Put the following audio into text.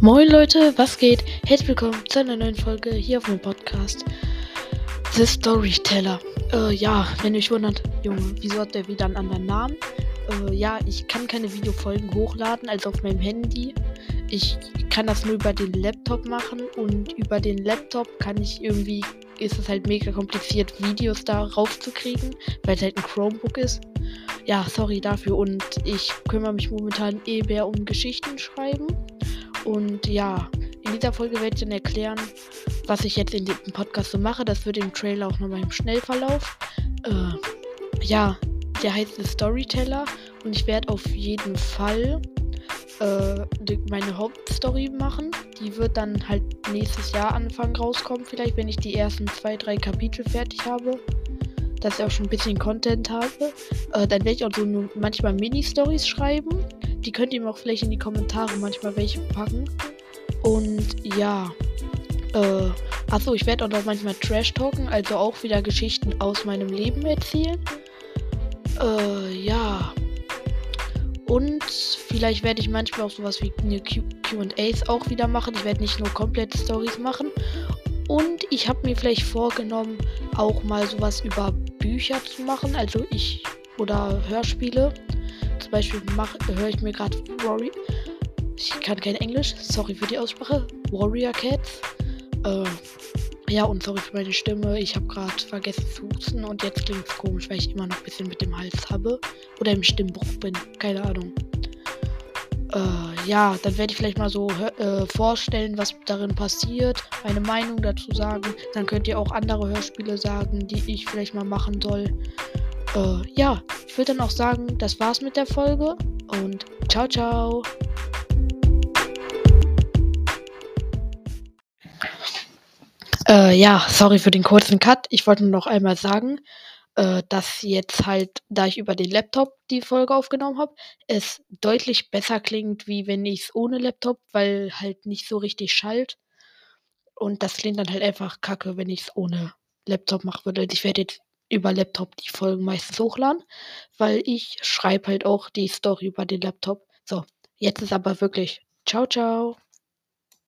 Moin Leute, was geht? Herzlich willkommen zu einer neuen Folge hier auf meinem Podcast The Storyteller. Äh, ja, wenn ihr euch wundert, Junge, wieso hat der wieder einen anderen Namen? Äh, ja, ich kann keine Videofolgen hochladen, also auf meinem Handy. Ich kann das nur über den Laptop machen und über den Laptop kann ich irgendwie, ist es halt mega kompliziert, Videos da raufzukriegen, weil es halt ein Chromebook ist. Ja, sorry dafür und ich kümmere mich momentan eh mehr um Geschichten schreiben. Und ja, in dieser Folge werde ich dann erklären, was ich jetzt in diesem Podcast so mache. Das wird im Trailer auch nochmal im Schnellverlauf. Äh, ja, der heißt The Storyteller und ich werde auf jeden Fall äh, meine Hauptstory machen. Die wird dann halt nächstes Jahr Anfang rauskommen, vielleicht, wenn ich die ersten zwei, drei Kapitel fertig habe. Dass ich auch schon ein bisschen Content habe. Äh, dann werde ich auch so manchmal Mini-Stories schreiben die könnt ihr mir auch vielleicht in die Kommentare manchmal welche packen. Und ja. Äh, achso, ich werde auch noch manchmal Trash talken, also auch wieder Geschichten aus meinem Leben erzählen. Äh, ja. Und vielleicht werde ich manchmal auch sowas wie eine QAs auch wieder machen. Ich werde nicht nur komplette Stories machen. Und ich habe mir vielleicht vorgenommen, auch mal sowas über Bücher zu machen. Also ich oder Hörspiele. Beispiel höre ich mir gerade Warrior. Ich kann kein Englisch, sorry für die Aussprache. Warrior Cats. Äh, ja, und sorry für meine Stimme. Ich habe gerade vergessen zu husten und jetzt klingt es komisch, weil ich immer noch ein bisschen mit dem Hals habe. Oder im Stimmbruch bin. Keine Ahnung. Äh, ja, dann werde ich vielleicht mal so äh, vorstellen, was darin passiert, meine Meinung dazu sagen. Dann könnt ihr auch andere Hörspiele sagen, die ich vielleicht mal machen soll. Äh, ja, ich würde dann auch sagen, das war's mit der Folge und ciao, ciao. Äh, ja, sorry für den kurzen Cut. Ich wollte nur noch einmal sagen, äh, dass jetzt halt, da ich über den Laptop die Folge aufgenommen habe, es deutlich besser klingt, wie wenn ich es ohne Laptop, weil halt nicht so richtig schallt. Und das klingt dann halt einfach kacke, wenn ich es ohne Laptop machen würde. Ich werde jetzt über Laptop die Folgen meistens hochladen, weil ich schreibe halt auch die Story über den Laptop. So, jetzt ist aber wirklich ciao, ciao.